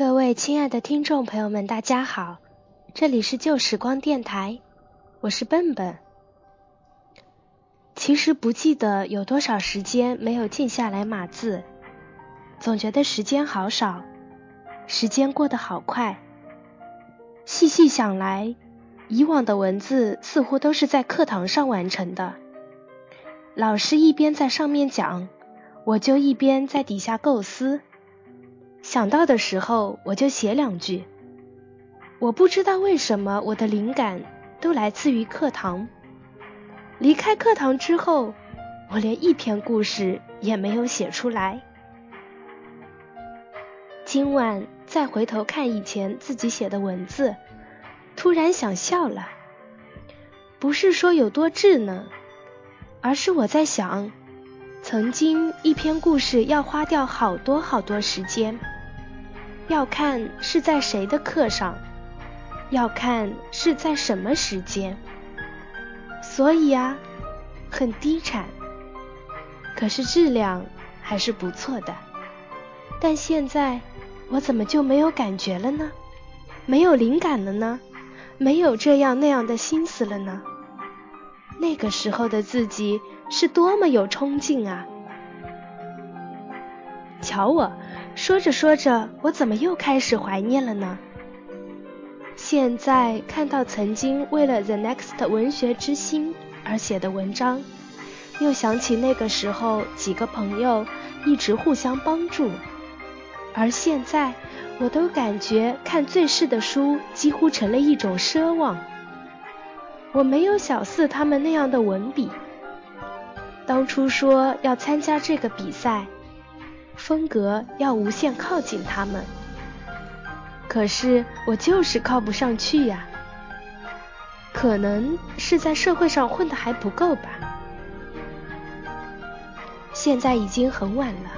各位亲爱的听众朋友们，大家好，这里是旧时光电台，我是笨笨。其实不记得有多少时间没有静下来码字，总觉得时间好少，时间过得好快。细细想来，以往的文字似乎都是在课堂上完成的，老师一边在上面讲，我就一边在底下构思。想到的时候，我就写两句。我不知道为什么我的灵感都来自于课堂。离开课堂之后，我连一篇故事也没有写出来。今晚再回头看以前自己写的文字，突然想笑了。不是说有多稚嫩，而是我在想。曾经一篇故事要花掉好多好多时间，要看是在谁的课上，要看是在什么时间，所以啊，很低产，可是质量还是不错的。但现在我怎么就没有感觉了呢？没有灵感了呢？没有这样那样的心思了呢？那个时候的自己。是多么有冲劲啊！瞧我说着说着，我怎么又开始怀念了呢？现在看到曾经为了 The Next 文学之星而写的文章，又想起那个时候几个朋友一直互相帮助，而现在我都感觉看最是的书几乎成了一种奢望。我没有小四他们那样的文笔。当初说要参加这个比赛，风格要无限靠近他们，可是我就是靠不上去呀。可能是在社会上混得还不够吧。现在已经很晚了，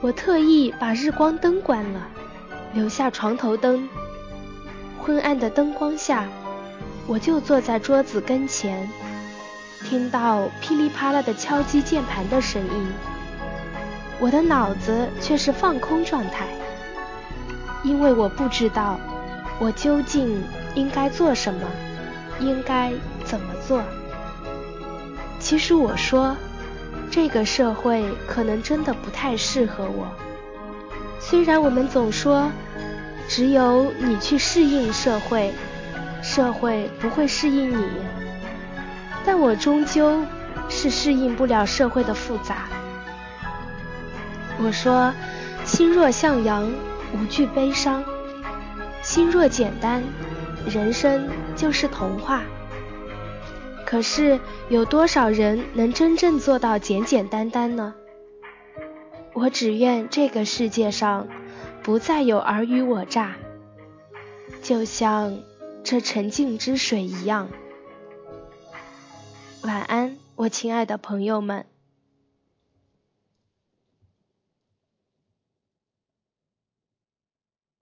我特意把日光灯关了，留下床头灯。昏暗的灯光下，我就坐在桌子跟前。听到噼里啪啦的敲击键盘的声音，我的脑子却是放空状态，因为我不知道我究竟应该做什么，应该怎么做。其实我说，这个社会可能真的不太适合我。虽然我们总说，只有你去适应社会，社会不会适应你。但我终究是适应不了社会的复杂。我说，心若向阳，无惧悲伤；心若简单，人生就是童话。可是，有多少人能真正做到简简单单呢？我只愿这个世界上不再有尔虞我诈，就像这沉静之水一样。晚安，我亲爱的朋友们。